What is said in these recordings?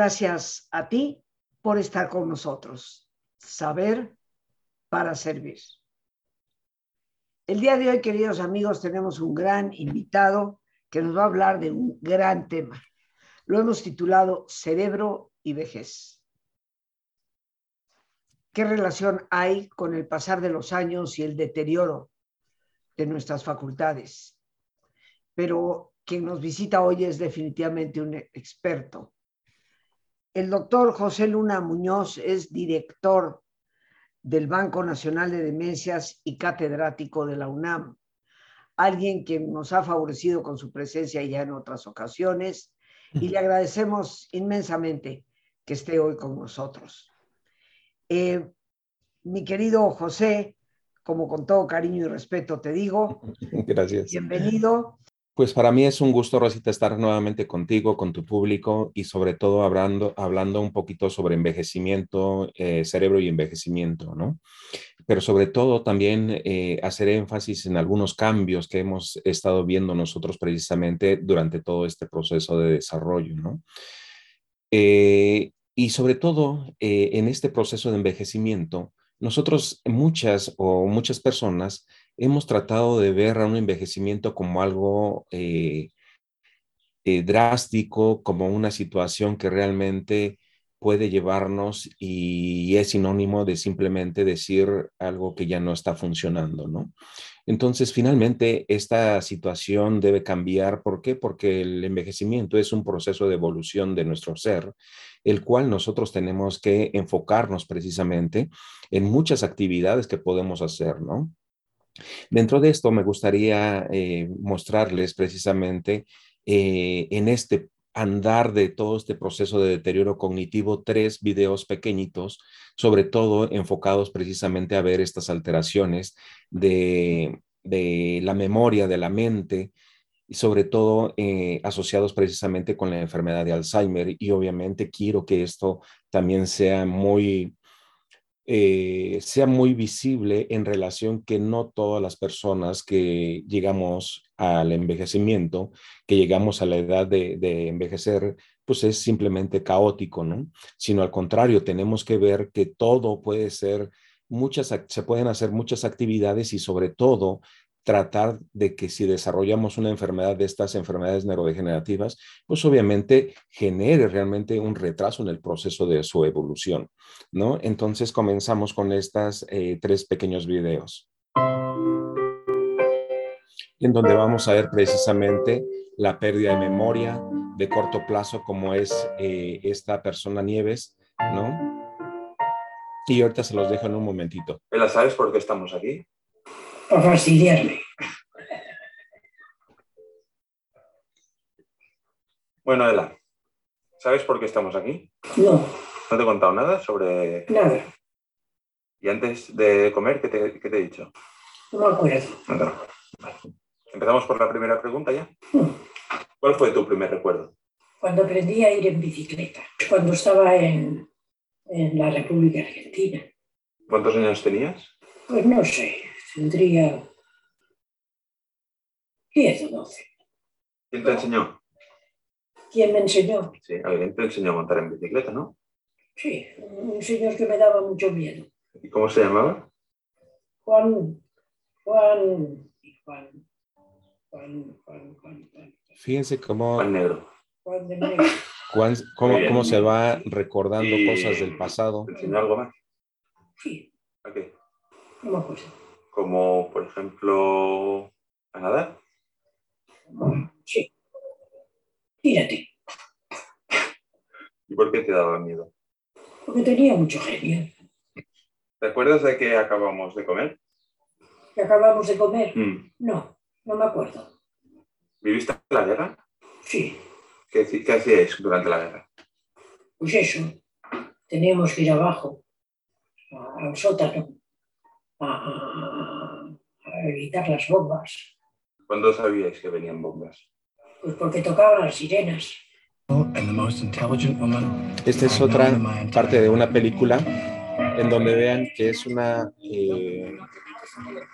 gracias a ti por estar con nosotros. Saber para servir. El día de hoy, queridos amigos, tenemos un gran invitado que nos va a hablar de un gran tema. Lo hemos titulado Cerebro y vejez. ¿Qué relación hay con el pasar de los años y el deterioro de nuestras facultades? Pero quien nos visita hoy es definitivamente un experto. El doctor José Luna Muñoz es director del Banco Nacional de Demencias y catedrático de la UNAM. Alguien que nos ha favorecido con su presencia ya en otras ocasiones y le agradecemos inmensamente que esté hoy con nosotros. Eh, mi querido José, como con todo cariño y respeto te digo, gracias. Bienvenido. Pues para mí es un gusto, Rosita, estar nuevamente contigo, con tu público y sobre todo hablando, hablando un poquito sobre envejecimiento, eh, cerebro y envejecimiento, ¿no? Pero sobre todo también eh, hacer énfasis en algunos cambios que hemos estado viendo nosotros precisamente durante todo este proceso de desarrollo, ¿no? Eh, y sobre todo en este proceso de envejecimiento, nosotros, muchas o muchas personas, hemos tratado de ver a un envejecimiento como algo eh, eh, drástico, como una situación que realmente puede llevarnos y es sinónimo de simplemente decir algo que ya no está funcionando, ¿no? Entonces, finalmente, esta situación debe cambiar. ¿Por qué? Porque el envejecimiento es un proceso de evolución de nuestro ser, el cual nosotros tenemos que enfocarnos precisamente en muchas actividades que podemos hacer, ¿no? Dentro de esto me gustaría eh, mostrarles precisamente eh, en este andar de todo este proceso de deterioro cognitivo tres videos pequeñitos, sobre todo enfocados precisamente a ver estas alteraciones de, la memoria, de la mente, y sobre todo eh, asociados precisamente con la enfermedad de Alzheimer. Y obviamente quiero que esto también sea muy eh, sea muy visible en relación que no todas las personas que llegamos al envejecimiento, que llegamos a la edad de, envejecer, pues es simplemente caótico, ¿no? Sino al contrario, tenemos que ver que todo puede ser, muchas, se pueden hacer muchas actividades y sobre todo tratar de que si desarrollamos una enfermedad de estas enfermedades neurodegenerativas, pues obviamente genere realmente un retraso en el proceso de su evolución, ¿no? Entonces comenzamos con estas eh, tres pequeños videos, en donde vamos a ver precisamente la pérdida de memoria de corto plazo, como es eh, esta persona Nieves, ¿no? Y ahorita se los dejo en un momentito. ¿La sabes por qué estamos aquí? Para fastidiarme. Bueno, Ela, ¿sabes por qué estamos aquí? No. ¿No te he contado nada sobre...? Nada. ¿Y antes de comer, qué te, qué te he dicho? No me acuerdo. No, Empezamos por la primera pregunta ya. Hmm. ¿Cuál fue tu primer recuerdo? Cuando aprendí a ir en bicicleta, cuando estaba en, en la República Argentina. ¿Cuántos años tenías? Pues no sé, tendría 10 o 12. ¿Quién te enseñó? ¿Quién me enseñó? Sí, alguien te enseñó a montar en bicicleta, ¿no? Sí, un señor que me daba mucho miedo. ¿Y cómo se llamaba? Juan, Juan, Juan, Juan, Juan, Juan, Juan. Fíjense cómo... Juan Negro. Juan de Negro. Juan, cómo, cómo, se va recordando Y- cosas del pasado. ¿Te enseñó algo más? Sí, ¿A qué? no me acuerdo. Como, por ejemplo, a nadar. Sí. Tírate, ¿Y por qué te daba miedo? porque tenía mucho genio. ¿Te acuerdas de qué acabamos de comer? ¿Que acabamos de comer? Mm. No, no me acuerdo. ¿Viviste la guerra? Sí, ¿Qué, qué hacíais durante la guerra? pues eso. Teníamos que ir abajo, al sótano, a evitar las bombas. ¿Cuándo sabíais que venían bombas? Pues porque tocaban las sirenas. Esta es otra parte de una película en donde vean que es una eh,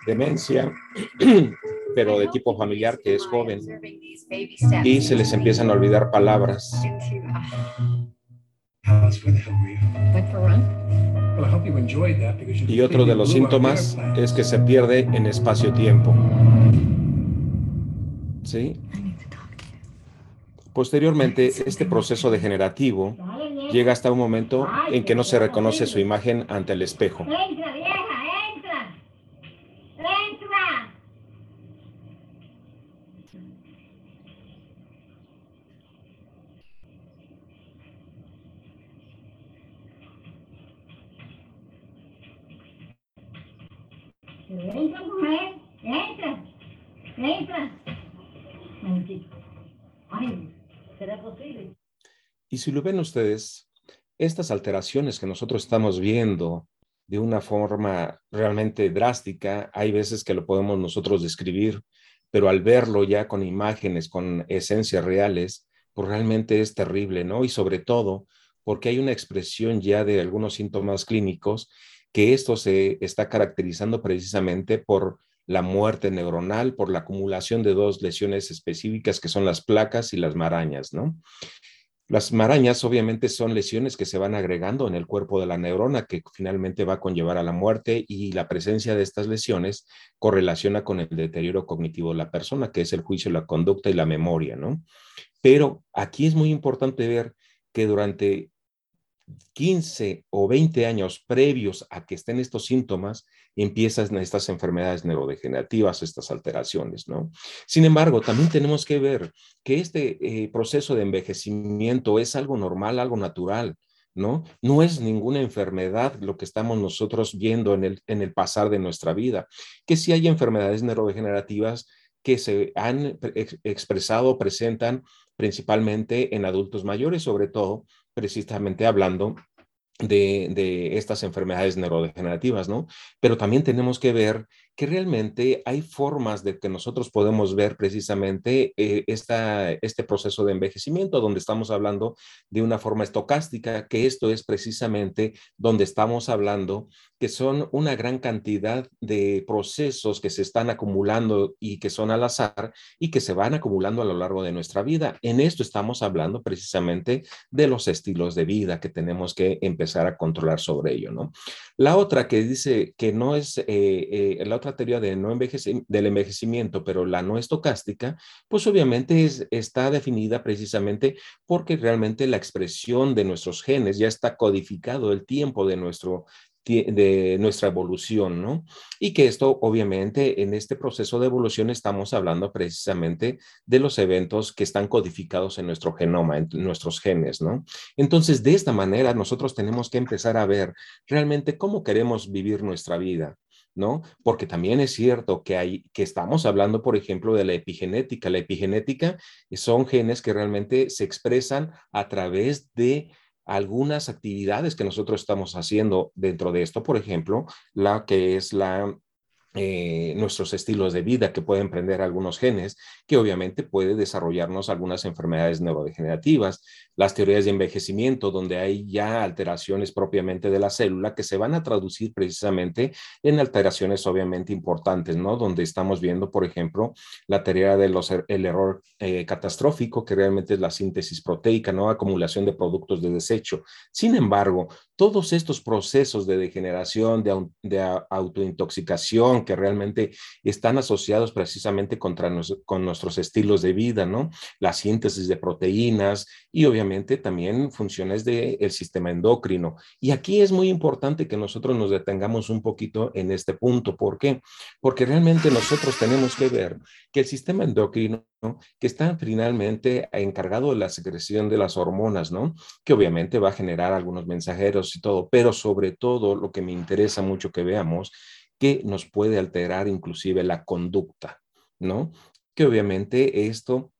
demencia, pero de tipo familiar, que es joven, y se les empiezan a olvidar palabras. Y otro de los síntomas es que se pierde en espacio-tiempo. ¿Sí? Posteriormente, este proceso degenerativo llega hasta un momento en que no se reconoce su imagen ante el espejo. Entra, entra, Ay, ¿será posible? Y si lo ven ustedes, estas alteraciones que nosotros estamos viendo de una forma realmente drástica, hay veces que lo podemos nosotros describir, pero al verlo ya con imágenes, con esencias reales, pues realmente es terrible, ¿no? Y sobre todo porque hay una expresión ya de algunos síntomas clínicos que esto se está caracterizando precisamente por la muerte neuronal, por la acumulación de dos lesiones específicas que son las placas y las marañas, ¿no? Las marañas obviamente son lesiones que se van agregando en el cuerpo de la neurona que finalmente va a conllevar a la muerte y la presencia de estas lesiones correlaciona con el deterioro cognitivo de la persona, que es el juicio, la conducta y la memoria, ¿no? Pero aquí es muy importante ver que durante 15 o 20 años previos a que estén estos síntomas, empiezan estas enfermedades neurodegenerativas, estas alteraciones, ¿no? Sin embargo, también tenemos que ver que este eh, proceso de envejecimiento es algo normal, algo natural, ¿no? No es ninguna enfermedad lo que estamos nosotros viendo en el, en el pasar de nuestra vida, que si hay enfermedades neurodegenerativas que se han expresado, presentan principalmente en adultos mayores, sobre todo precisamente hablando de, estas enfermedades neurodegenerativas, ¿no? Pero también tenemos que ver que realmente hay formas de que nosotros podemos ver precisamente eh, esta, este proceso de envejecimiento, donde estamos hablando de una forma estocástica, que esto es precisamente donde estamos hablando que son una gran cantidad de procesos que se están acumulando y que son al azar y que se van acumulando a lo largo de nuestra vida. En esto estamos hablando precisamente de los estilos de vida que tenemos que empezar a controlar sobre ello, ¿no? La otra que dice que no es, eh, eh, la otra teoría de no del envejecimiento, pero la no estocástica, pues obviamente es, está definida precisamente porque realmente la expresión de nuestros genes ya está codificado el tiempo de nuestro de nuestra evolución, ¿no? Y que esto, obviamente, en este proceso de evolución estamos hablando precisamente de los eventos que están codificados en nuestro genoma, en nuestros genes, ¿no? Entonces, de esta manera, nosotros tenemos que empezar a ver realmente cómo queremos vivir nuestra vida. ¿No? Porque también es cierto que hay, que estamos hablando, por ejemplo, de la epigenética. La epigenética son genes que realmente se expresan a través de algunas actividades que nosotros estamos haciendo dentro de esto, por ejemplo, la que es la eh, nuestros estilos de vida que pueden prender algunos genes, que obviamente puede desarrollarnos algunas enfermedades neurodegenerativas, las teorías de envejecimiento, donde hay ya alteraciones propiamente de la célula que se van a traducir precisamente en alteraciones obviamente importantes, ¿no? Donde estamos viendo, por ejemplo, la teoría del el error eh, catastrófico, que realmente es la síntesis proteica, ¿no? Acumulación de productos de desecho. Sin embargo, todos estos procesos de degeneración, de, de autointoxicación, que realmente están asociados precisamente contra con nuestros estilos de vida, ¿no? La síntesis de proteínas y obviamente también funciones del sistema endocrino. Y aquí es muy importante que nosotros nos detengamos un poquito en este punto. ¿Por qué? Porque realmente nosotros tenemos que ver que el sistema endocrino que está finalmente encargado de la secreción de las hormonas, ¿no? Que obviamente va a generar algunos mensajeros y todo, pero sobre todo lo que me interesa mucho que veamos que nos puede alterar inclusive la conducta, ¿no? Que obviamente esto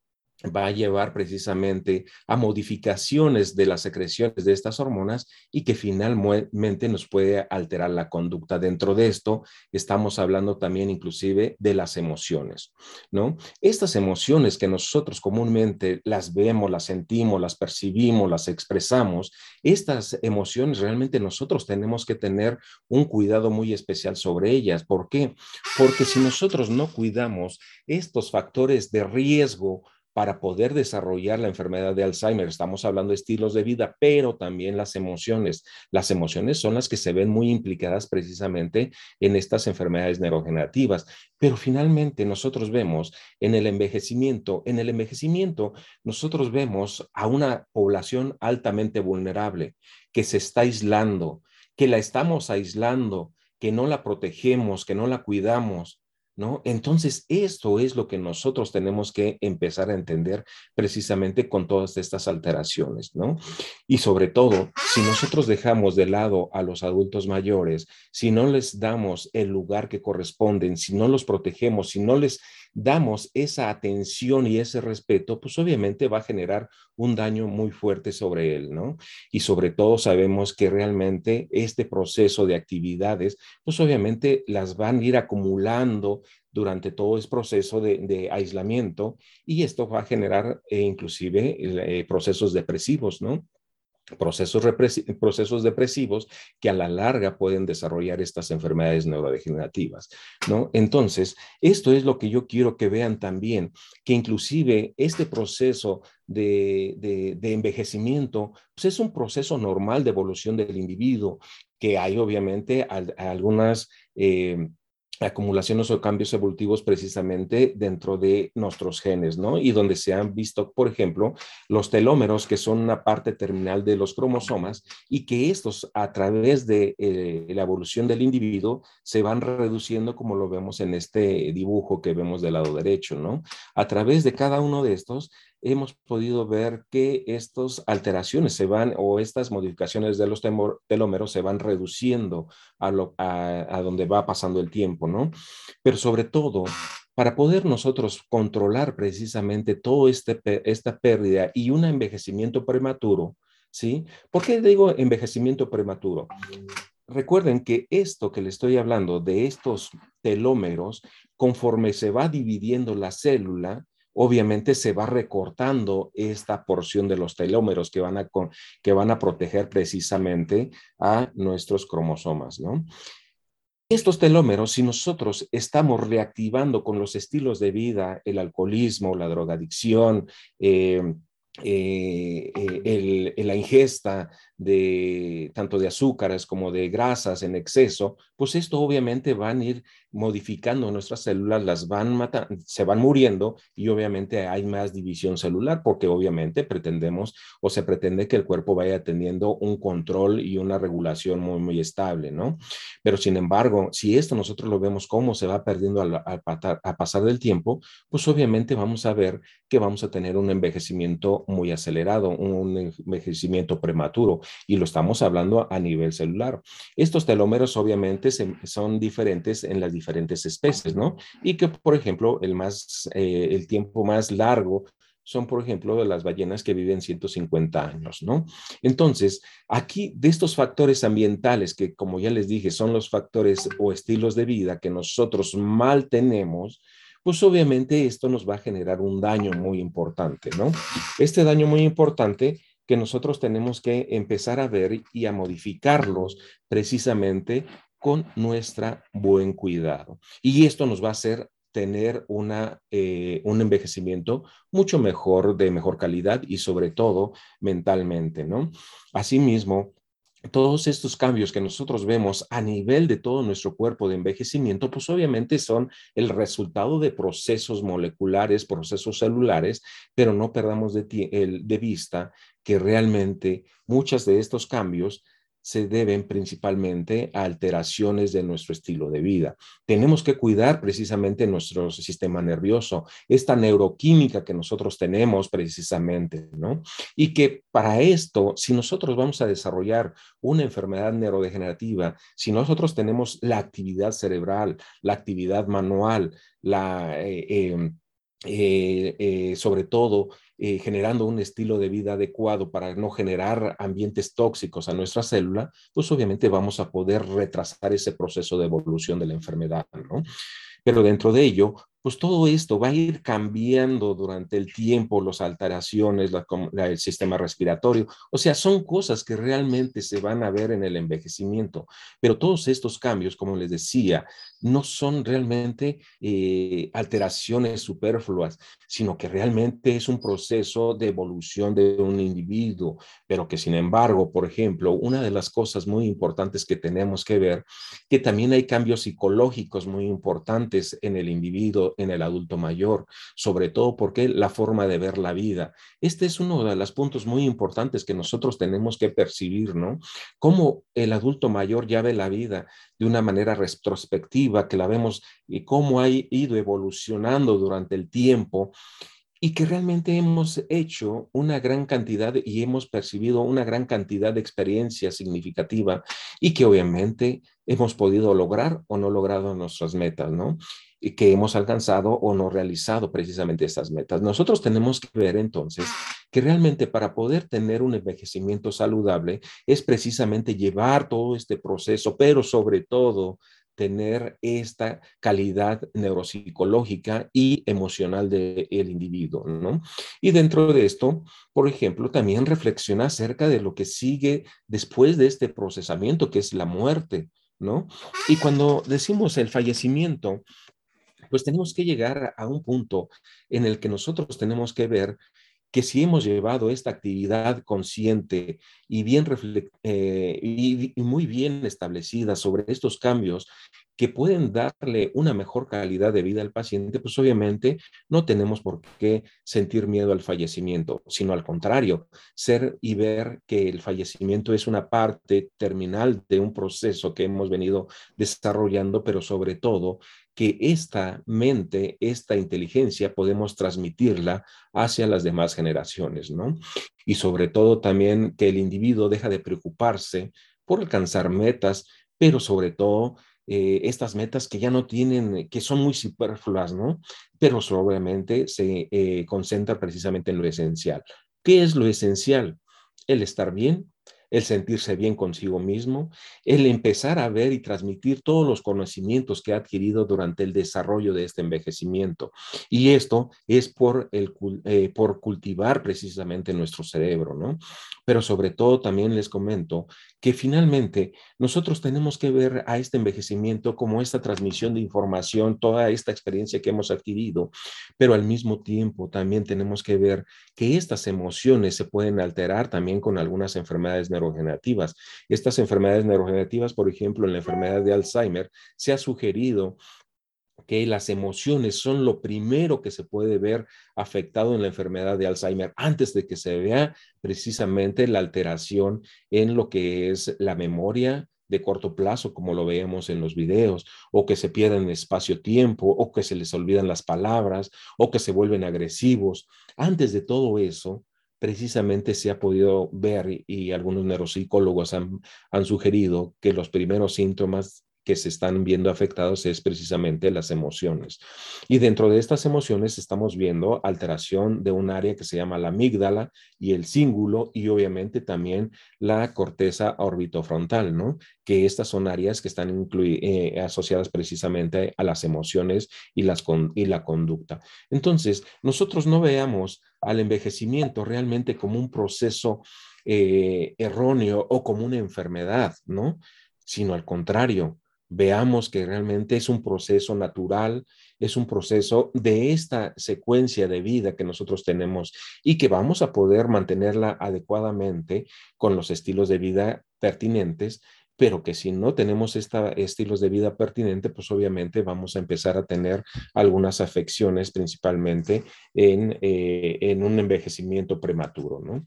va a llevar precisamente a modificaciones de las secreciones de estas hormonas y que finalmente nos puede alterar la conducta. Dentro de esto estamos hablando también inclusive de las emociones, ¿no? Estas emociones que nosotros comúnmente las vemos, las sentimos, las percibimos, las expresamos, estas emociones realmente nosotros tenemos que tener un cuidado muy especial sobre ellas. ¿Por qué? Porque si nosotros no cuidamos estos factores de riesgo, para poder desarrollar la enfermedad de Alzheimer. Estamos hablando de estilos de vida, pero también las emociones. Las emociones son las que se ven muy implicadas precisamente en estas enfermedades neurogenerativas. Pero finalmente nosotros vemos en el envejecimiento, en el envejecimiento nosotros vemos a una población altamente vulnerable que se está aislando, que la estamos aislando, que no la protegemos, que no la cuidamos, ¿no? Entonces, esto es lo que nosotros tenemos que empezar a entender precisamente con todas estas alteraciones, ¿no? Y sobre todo, si nosotros dejamos de lado a los adultos mayores, si no les damos el lugar que corresponden, si no los protegemos, si no les damos esa atención y ese respeto, pues obviamente va a generar un daño muy fuerte sobre él, ¿no? Y sobre todo sabemos que realmente este proceso de actividades, pues obviamente las van a ir acumulando durante todo ese proceso de, aislamiento y esto va a generar eh, inclusive eh, procesos depresivos, ¿no? Procesos, procesos depresivos que a la larga pueden desarrollar estas enfermedades neurodegenerativas, ¿no? Entonces, esto es lo que yo quiero que vean también, que inclusive este proceso de, de, envejecimiento pues es un proceso normal de evolución del individuo, que hay obviamente algunas... Eh, acumulaciones o cambios evolutivos precisamente dentro de nuestros genes, ¿no? Y donde se han visto, por ejemplo, los telómeros, que son una parte terminal de los cromosomas, y que estos, a través de eh, la evolución del individuo, se van reduciendo, como lo vemos en este dibujo que vemos del lado derecho, ¿no? A través de cada uno de estos, hemos podido ver que estas alteraciones se van o estas modificaciones de los telómeros se van reduciendo a, lo, a, donde va pasando el tiempo, ¿no? Pero sobre todo, para poder nosotros controlar precisamente toda este, esta pérdida y un envejecimiento prematuro, ¿sí? ¿Por qué digo envejecimiento prematuro? Recuerden que esto que le estoy hablando de estos telómeros, conforme se va dividiendo la célula, obviamente se va recortando esta porción de los telómeros que van a, que van a proteger precisamente a nuestros cromosomas, ¿no? Estos telómeros, si nosotros estamos reactivando con los estilos de vida, el alcoholismo, la drogadicción, eh, eh, eh, la ingesta de tanto de azúcares como de grasas en exceso, pues esto obviamente van a ir modificando nuestras células, las van matando, se van muriendo y obviamente hay más división celular porque obviamente pretendemos o se pretende que el cuerpo vaya teniendo un control y una regulación muy, muy estable, ¿no? Pero sin embargo, si esto nosotros lo vemos cómo se va perdiendo al, a pasar del tiempo, pues obviamente vamos a ver que vamos a tener un envejecimiento muy acelerado, un envejecimiento prematuro y lo estamos hablando a nivel celular. Estos telómeros obviamente son diferentes en las diferentes especies, ¿no? Y que, por ejemplo, el, más, eh, el tiempo más largo son, por ejemplo, de las ballenas que viven 150 años, ¿no? Entonces, aquí de estos factores ambientales, que como ya les dije, son los factores o estilos de vida que nosotros mal tenemos, pues obviamente esto nos va a generar un daño muy importante, ¿no? Este daño muy importante que nosotros tenemos que empezar a ver y a modificarlos precisamente con nuestra buen cuidado. Y esto nos va a hacer tener una, eh, un envejecimiento mucho mejor, de mejor calidad y sobre todo mentalmente, ¿no? Asimismo, todos estos cambios que nosotros vemos a nivel de todo nuestro cuerpo de envejecimiento, pues obviamente son el resultado de procesos moleculares, procesos celulares, pero no perdamos de, de vista que realmente muchos de estos cambios se deben principalmente a alteraciones de nuestro estilo de vida. Tenemos que cuidar precisamente nuestro sistema nervioso, esta neuroquímica que nosotros tenemos precisamente, ¿no? Y que para esto, si nosotros vamos a desarrollar una enfermedad neurodegenerativa, si nosotros tenemos la actividad cerebral, la actividad manual, la... Eh, em, eh, eh, sobre todo eh, generando un estilo de vida adecuado para no generar ambientes tóxicos a nuestra célula, pues obviamente vamos a poder retrasar ese proceso de evolución de la enfermedad, ¿no? Pero dentro de ello, pues todo esto va a ir cambiando durante el tiempo, las alteraciones, el sistema respiratorio. O sea, son cosas que realmente se van a ver en el envejecimiento. Pero todos estos cambios, como les decía, no son realmente eh, alteraciones superfluas, sino que realmente es un proceso de evolución de un individuo, pero que sin embargo, por ejemplo, una de las cosas muy importantes que tenemos que ver, que también hay cambios psicológicos muy importantes en el individuo, en el adulto mayor, sobre todo porque la forma de ver la vida. Este es uno de los puntos muy importantes que nosotros tenemos que percibir, ¿no? Cómo el adulto mayor ya ve la vida de una manera retrospectiva, que la vemos y cómo ha ido evolucionando durante el tiempo y que realmente hemos hecho una gran cantidad y hemos percibido una gran cantidad de experiencia significativa y que obviamente hemos podido lograr o no logrado nuestras metas, ¿no? Y que hemos alcanzado o no realizado precisamente estas metas. Nosotros tenemos que ver entonces que realmente para poder tener un envejecimiento saludable es precisamente llevar todo este proceso, pero sobre todo tener esta calidad neuropsicológica y emocional del individuo, ¿no? Y dentro de esto, por ejemplo, también reflexiona acerca de lo que sigue después de este procesamiento, que es la muerte, ¿no? Y cuando decimos el fallecimiento, pues tenemos que llegar a un punto en el que nosotros tenemos que ver que si hemos llevado esta actividad consciente y, bien eh, y, muy bien establecida sobre estos cambios que pueden darle una mejor calidad de vida al paciente, pues obviamente no tenemos por qué sentir miedo al fallecimiento, sino al contrario, ser y ver que el fallecimiento es una parte terminal de un proceso que hemos venido desarrollando, pero sobre todo que esta mente, esta inteligencia, podemos transmitirla hacia las demás generaciones, ¿no? Y sobre todo también que el individuo deja de preocuparse por alcanzar metas, pero sobre todo eh, estas metas que ya no tienen, que son muy superfluas, ¿no? Pero obviamente se eh, concentra precisamente en lo esencial. ¿Qué es lo esencial? El estar bien, el sentirse bien consigo mismo, el empezar a ver y transmitir todos los conocimientos que ha adquirido durante el desarrollo de este envejecimiento. Y esto es por, el, eh, por cultivar precisamente nuestro cerebro, ¿no? Pero sobre todo también les comento que finalmente nosotros tenemos que ver a este envejecimiento como esta transmisión de información, toda esta experiencia que hemos adquirido, pero al mismo tiempo también tenemos que ver que estas emociones se pueden alterar también con algunas enfermedades neurogenerativas. Estas enfermedades neurogenerativas, por ejemplo, en la enfermedad de Alzheimer, se ha sugerido que las emociones son lo primero que se puede ver afectado en la enfermedad de Alzheimer antes de que se vea precisamente la alteración en lo que es la memoria de corto plazo, como lo veemos en los videos, o que se pierden espacio-tiempo, o que se les olvidan las palabras, o que se vuelven agresivos. Antes de todo eso, precisamente se ha podido ver y algunos neuropsicólogos han, han sugerido que los primeros síntomas que se están viendo afectados es precisamente las emociones. Y dentro de estas emociones estamos viendo alteración de un área que se llama la amígdala y el cíngulo y obviamente también la corteza orbitofrontal, ¿no? Que estas son áreas que están eh, asociadas precisamente a las emociones y, la conducta. Entonces, nosotros no veamos al envejecimiento realmente como un proceso eh, erróneo o como una enfermedad, ¿no? Sino al contrario, veamos que realmente es un proceso natural, es un proceso de esta secuencia de vida que nosotros tenemos y que vamos a poder mantenerla adecuadamente con los estilos de vida pertinentes, pero que si no tenemos estos estilos de vida pertinentes, pues obviamente vamos a empezar a tener algunas afecciones, principalmente en, eh, en un envejecimiento prematuro, ¿no?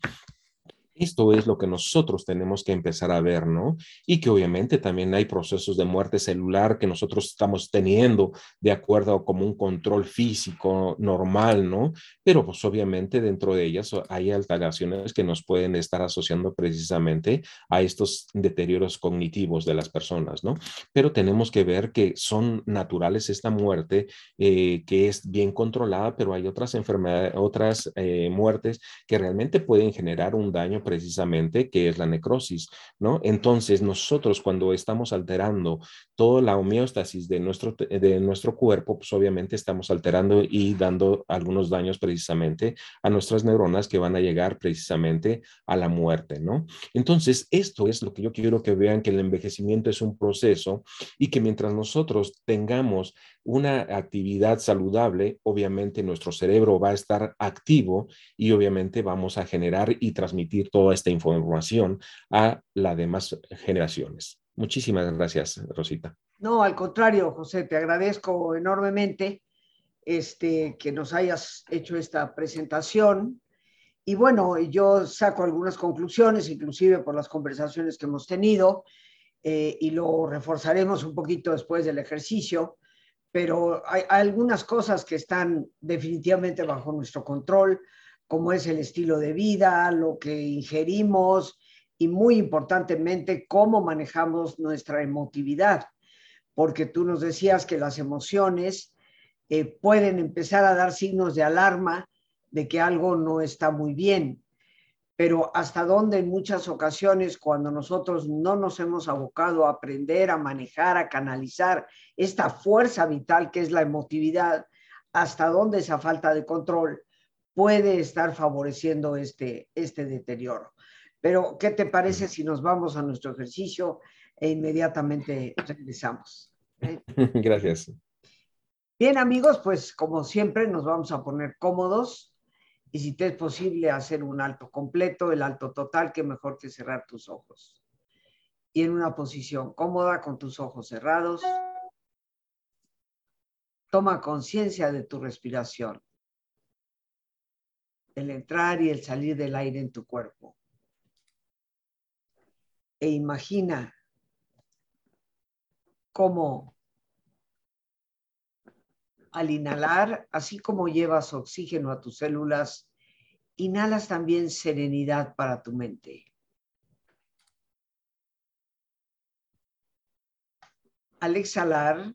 Esto es lo que nosotros tenemos que empezar a ver, ¿no? Y que obviamente también hay procesos de muerte celular que nosotros estamos teniendo de acuerdo como un control físico normal, ¿no? Pero pues obviamente dentro de ellas hay alteraciones que nos pueden estar asociando precisamente a estos deterioros cognitivos de las personas, ¿no? Pero tenemos que ver que son naturales esta muerte, eh, que es bien controlada, pero hay otras enfermedades, otras eh, muertes que realmente pueden generar un daño precisamente, que es la necrosis, ¿no? Entonces, nosotros cuando estamos alterando toda la homeostasis de nuestro, de nuestro cuerpo, pues obviamente estamos alterando y dando algunos daños precisamente a nuestras neuronas que van a llegar precisamente a la muerte, ¿no? Entonces, esto es lo que yo quiero que vean, que el envejecimiento es un proceso y que mientras nosotros tengamos una actividad saludable, obviamente nuestro cerebro va a estar activo y obviamente vamos a generar y transmitir toda esta información a las demás generaciones. Muchísimas gracias, Rosita. No, al contrario, José, te agradezco enormemente este, que nos hayas hecho esta presentación. Y bueno, yo saco algunas conclusiones, inclusive por las conversaciones que hemos tenido, eh, y lo reforzaremos un poquito después del ejercicio pero hay, algunas cosas que están definitivamente bajo nuestro control, como es el estilo de vida, lo que ingerimos y muy importantemente cómo manejamos nuestra emotividad, porque tú nos decías que las emociones eh, pueden empezar a dar signos de alarma de que algo no está muy bien. Pero hasta dónde en muchas ocasiones cuando nosotros no nos hemos abocado a aprender a manejar, a canalizar esta fuerza vital que es la emotividad, hasta dónde esa falta de control puede estar favoreciendo este, este deterioro. Pero, ¿qué te parece si nos vamos a nuestro ejercicio e inmediatamente regresamos? ¿Eh? Gracias. Bien, amigos, pues como siempre nos vamos a poner cómodos y si te es posible hacer un alto completo, el alto total, que mejor que cerrar tus ojos. Y en una posición cómoda con tus ojos cerrados, toma conciencia de tu respiración, el entrar y el salir del aire en tu cuerpo. E imagina cómo al inhalar, así como llevas oxígeno a tus células, inhalas también serenidad para tu mente. Al exhalar,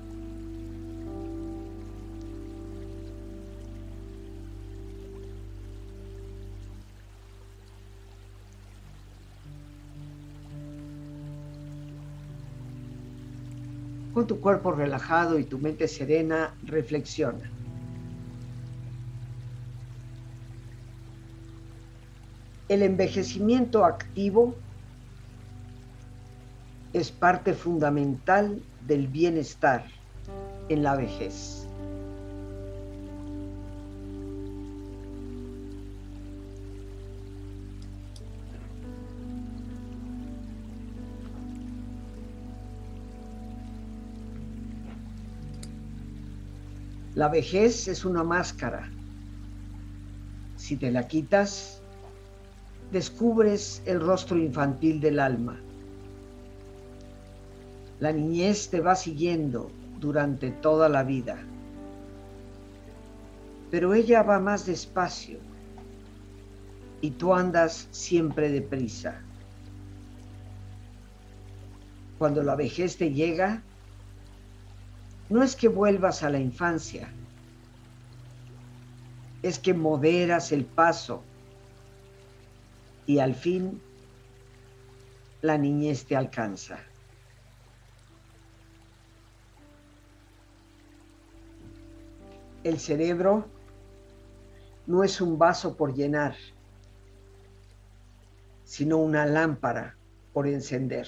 Con tu cuerpo relajado y tu mente serena, reflexiona. El envejecimiento activo es parte fundamental del bienestar en la vejez. La vejez es una máscara. Si te la quitas, descubres el rostro infantil del alma. La niñez te va siguiendo durante toda la vida, pero ella va más despacio y tú andas siempre deprisa. Cuando la vejez te llega, no es que vuelvas a la infancia, es que moderas el paso y al fin la niñez te alcanza. El cerebro no es un vaso por llenar, sino una lámpara por encender.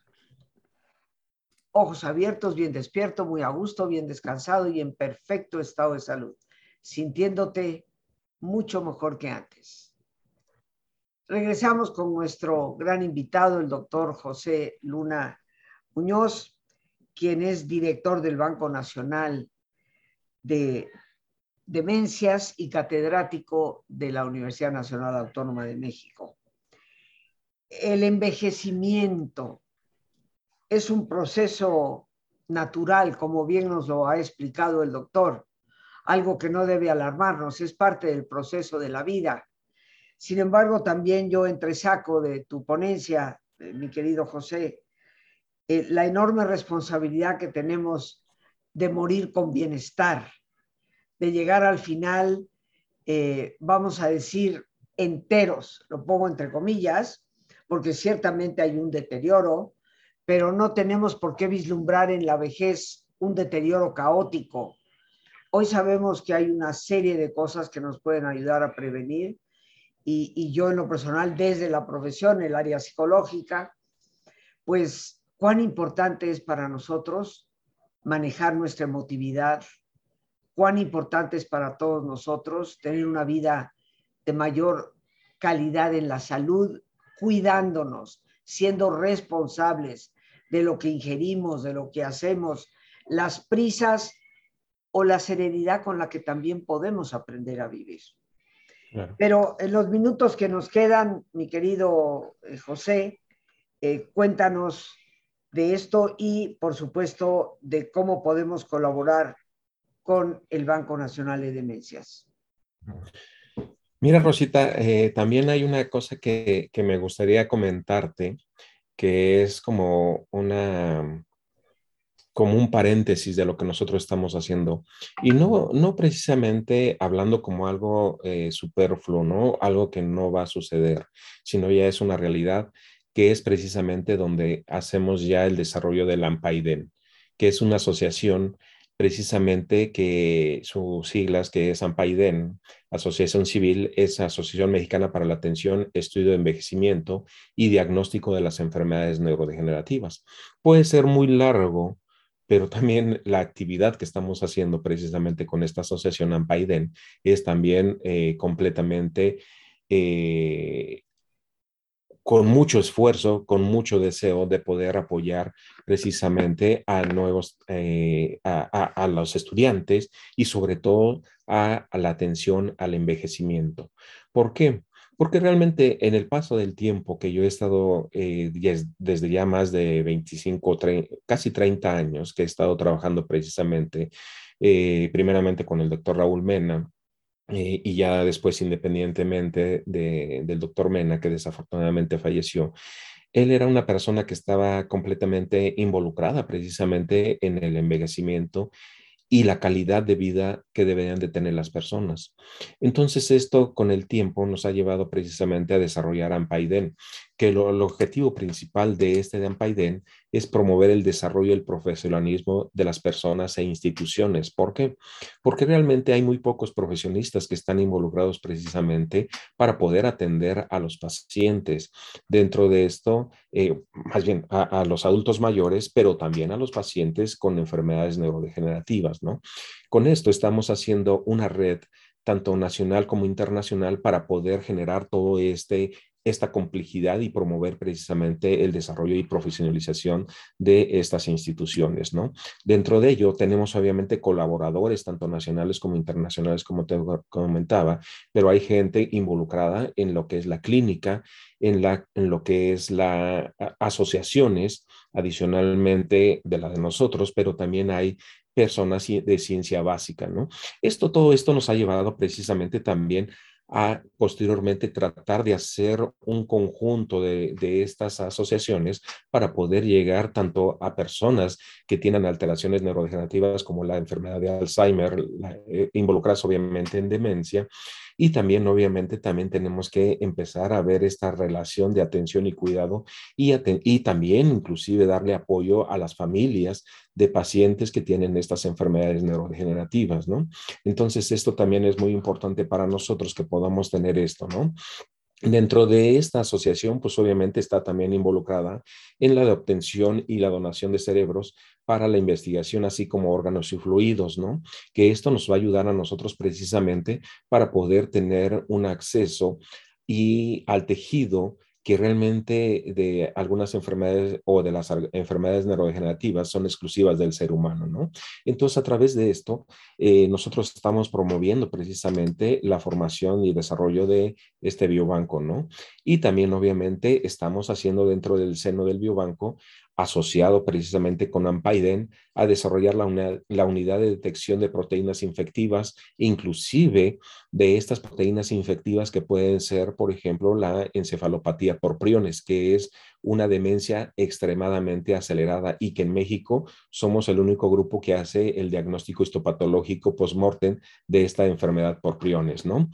ojos abiertos, bien despierto, muy a gusto, bien descansado y en perfecto estado de salud, sintiéndote mucho mejor que antes. Regresamos con nuestro gran invitado, el doctor José Luna Muñoz, quien es director del Banco Nacional de Demencias y catedrático de la Universidad Nacional Autónoma de México. el envejecimiento es un proceso natural, como bien nos lo ha explicado el doctor, algo que no debe alarmarnos, es parte del proceso de la vida. Sin embargo, también yo entresaco de tu ponencia, eh, mi querido José, eh, la enorme responsabilidad que tenemos de morir con bienestar, de llegar al final, eh, vamos a decir, enteros, lo pongo entre comillas, porque ciertamente hay un deterioro, pero no tenemos por qué vislumbrar en la vejez un deterioro caótico. Hoy sabemos que hay una serie de cosas que nos pueden ayudar a prevenir y, yo en lo personal, desde la profesión, el área psicológica, pues cuán importante es para nosotros manejar nuestra emotividad, cuán importante es para todos nosotros tener una vida de mayor calidad en la salud, cuidándonos, siendo responsables de lo que ingerimos, de lo que hacemos, las prisas o la serenidad con la que también podemos aprender a vivir. Pero en los minutos que nos quedan, mi querido eh, José, eh, cuéntanos de esto y, por supuesto, de cómo podemos colaborar con el Banco Nacional de Demencias. Mira, Rosita, eh, también hay una cosa que, que, me gustaría comentarte, que es como una como un paréntesis de lo que nosotros estamos haciendo y no, no precisamente hablando como algo eh, superfluo, ¿no? Algo que no va a suceder, sino ya es una realidad que es precisamente donde hacemos ya el desarrollo del AMPAIDEN, que es una asociación precisamente que sus siglas, que es AMPAIDEN, Asociación Civil, es Asociación Mexicana para la Atención, Estudio de Envejecimiento y Diagnóstico de las Enfermedades Neurodegenerativas. Puede ser muy largo, pero también la actividad que estamos haciendo precisamente con esta asociación AMPAIDEN es también eh, completamente eh, con mucho esfuerzo, con mucho deseo de poder apoyar precisamente a nuevos, eh, a, los estudiantes y sobre todo a, la atención al envejecimiento. ¿Por qué? Porque realmente en el paso del tiempo que yo he estado eh, desde ya más de 25, casi 30 años que he estado trabajando precisamente, eh, primeramente con el doctor Raúl Mena, eh, y ya después independientemente del doctor Mena, que desafortunadamente falleció, él era una persona que estaba completamente involucrada precisamente en el envejecimiento y la calidad de vida que deberían de tener las personas. Entonces esto con el tiempo nos ha llevado precisamente a desarrollar AMPAIDEN, que el objetivo principal de este de AMPAIDEN es promover el desarrollo y el profesionalismo de las personas e instituciones. ¿Por qué? Porque realmente hay muy pocos profesionistas que están involucrados precisamente para poder atender a los pacientes. Dentro de esto, eh, más bien a, a, los adultos mayores, pero también a los pacientes con enfermedades neurodegenerativas, ¿no? Con esto estamos haciendo una red tanto nacional como internacional para poder generar todo este esta complejidad y promover precisamente el desarrollo y profesionalización de estas instituciones, ¿no? Dentro de ello tenemos obviamente colaboradores tanto nacionales como internacionales, como te comentaba, pero hay gente involucrada en lo que es la clínica, en, la, en lo que es las asociaciones, adicionalmente de la de nosotros, pero también hay personas de ciencia básica, ¿no? Esto, todo esto nos ha llevado precisamente también a posteriormente tratar de hacer un conjunto de, estas asociaciones para poder llegar tanto a personas que tienen alteraciones neurodegenerativas como la enfermedad de Alzheimer, eh, involucradas obviamente en demencia, y también, obviamente, también tenemos que empezar a ver esta relación de atención y cuidado y, y también inclusive darle apoyo a las familias de pacientes que tienen estas enfermedades neurodegenerativas, ¿no? Entonces, esto también es muy importante para nosotros que podamos tener esto, ¿no? Dentro de esta asociación, pues obviamente está también involucrada en la obtención y la donación de cerebros para la investigación, así como órganos y fluidos, ¿no? Que esto nos va a ayudar a nosotros precisamente para poder tener un acceso y al tejido que realmente de algunas enfermedades o de las enfermedades neurodegenerativas son exclusivas del ser humano, ¿no? Entonces, a través de esto, eh, nosotros estamos promoviendo precisamente la formación y desarrollo de este biobanco, ¿no? Y también, obviamente, estamos haciendo dentro del seno del biobanco asociado precisamente con Ampaiden a desarrollar la, unidad de detección de proteínas infectivas, inclusive de estas proteínas infectivas que pueden ser, por ejemplo, la encefalopatía por priones, que es una demencia extremadamente acelerada y que en México somos el único grupo que hace el diagnóstico histopatológico post-mortem de esta enfermedad por priones, ¿no?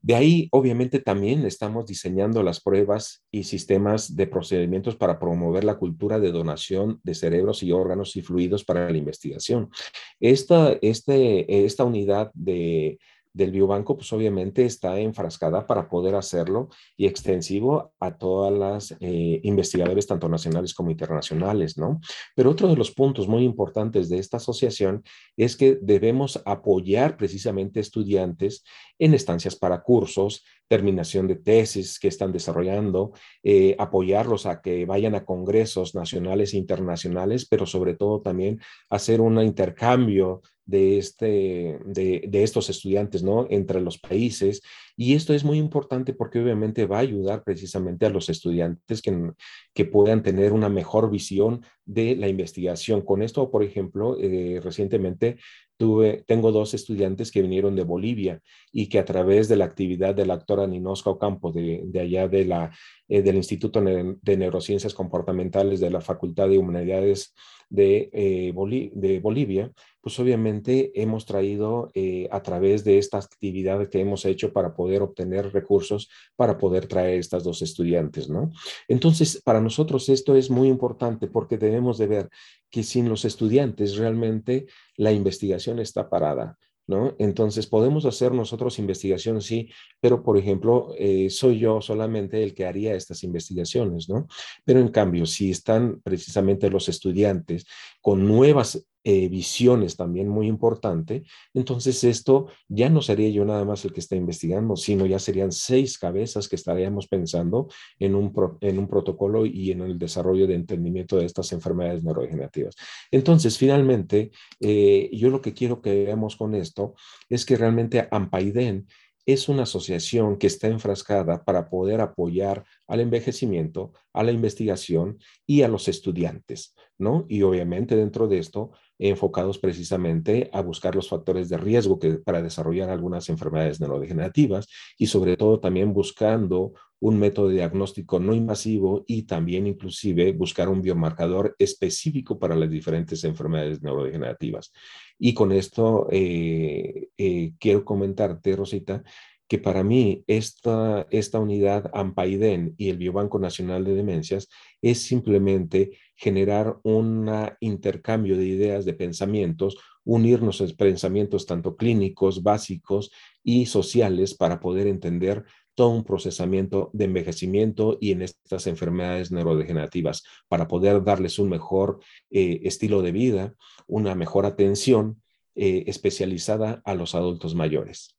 De ahí, obviamente, también estamos diseñando las pruebas y sistemas de procedimientos para promover la cultura de donación de cerebros y órganos y fluidos para la investigación. Esta, este, esta unidad de del biobanco, pues obviamente está enfrascada para poder hacerlo y extensivo a todas las eh, investigadores, tanto nacionales como internacionales, ¿no? Pero otro de los puntos muy importantes de esta asociación es que debemos apoyar precisamente estudiantes en estancias para cursos, terminación de tesis que están desarrollando, eh, apoyarlos a que vayan a congresos nacionales e internacionales, pero sobre todo también hacer un intercambio de, este, de, de, estos estudiantes, ¿no? Entre los países. Y esto es muy importante porque obviamente va a ayudar precisamente a los estudiantes que, que puedan tener una mejor visión de la investigación. Con esto, por ejemplo, eh, recientemente tuve, tengo dos estudiantes que vinieron de Bolivia y que a través de la actividad de la actora Ninosca Ocampo de, de allá de la, eh, del Instituto de Neurociencias Comportamentales de la Facultad de Humanidades de, eh, de Bolivia, pues obviamente hemos traído eh, a través de esta actividad que hemos hecho para poder obtener recursos para poder traer estas dos estudiantes, ¿no? Entonces, para nosotros esto es muy importante porque debemos de ver que sin los estudiantes realmente la investigación está parada. ¿No? Entonces, podemos hacer nosotros investigación, sí, pero por ejemplo, eh, soy yo solamente el que haría estas investigaciones, ¿no? Pero en cambio, si están precisamente los estudiantes con nuevas eh, visiones también muy importante, entonces esto ya no sería yo nada más el que está investigando, sino ya serían seis cabezas que estaríamos pensando en un, en un protocolo y en el desarrollo de entendimiento de estas enfermedades neurodegenerativas. Entonces, finalmente, eh, yo lo que quiero que veamos con esto es que realmente Ampaiden es una asociación que está enfrascada para poder apoyar al envejecimiento, a la investigación y a los estudiantes, ¿no? Y obviamente dentro de esto enfocados precisamente a buscar los factores de riesgo para desarrollar algunas enfermedades neurodegenerativas y sobre todo también buscando un método de diagnóstico no invasivo y también inclusive buscar un biomarcador específico para las diferentes enfermedades neurodegenerativas. Y con esto eh, eh, quiero comentarte, Rosita, que para mí esta, esta unidad AMPAIDEN y el Biobanco Nacional de Demencias es simplemente generar un intercambio de ideas, de pensamientos, unirnos a pensamientos tanto clínicos, básicos y sociales para poder entender todo un procesamiento de envejecimiento y en estas enfermedades neurodegenerativas, para poder darles un mejor eh, estilo de vida, una mejor atención eh, especializada a los adultos mayores.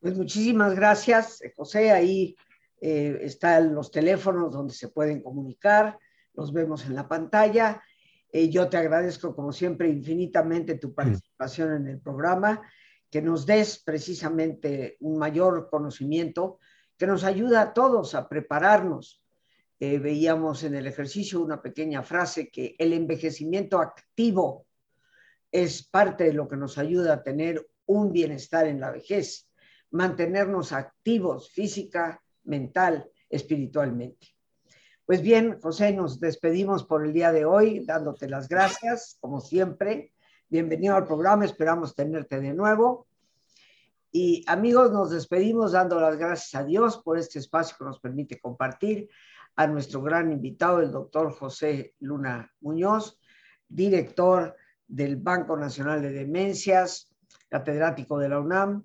Pues muchísimas gracias, José. Ahí eh, están los teléfonos donde se pueden comunicar, los vemos en la pantalla. Eh, yo te agradezco, como siempre, infinitamente tu participación en el programa, que nos des precisamente un mayor conocimiento, que nos ayuda a todos a prepararnos. Eh, veíamos en el ejercicio una pequeña frase que el envejecimiento activo es parte de lo que nos ayuda a tener un bienestar en la vejez mantenernos activos física, mental, espiritualmente. Pues bien, José, nos despedimos por el día de hoy, dándote las gracias, como siempre. Bienvenido al programa, esperamos tenerte de nuevo. Y amigos, nos despedimos dando las gracias a Dios por este espacio que nos permite compartir, a nuestro gran invitado, el doctor José Luna Muñoz, director del Banco Nacional de Demencias, catedrático de la UNAM,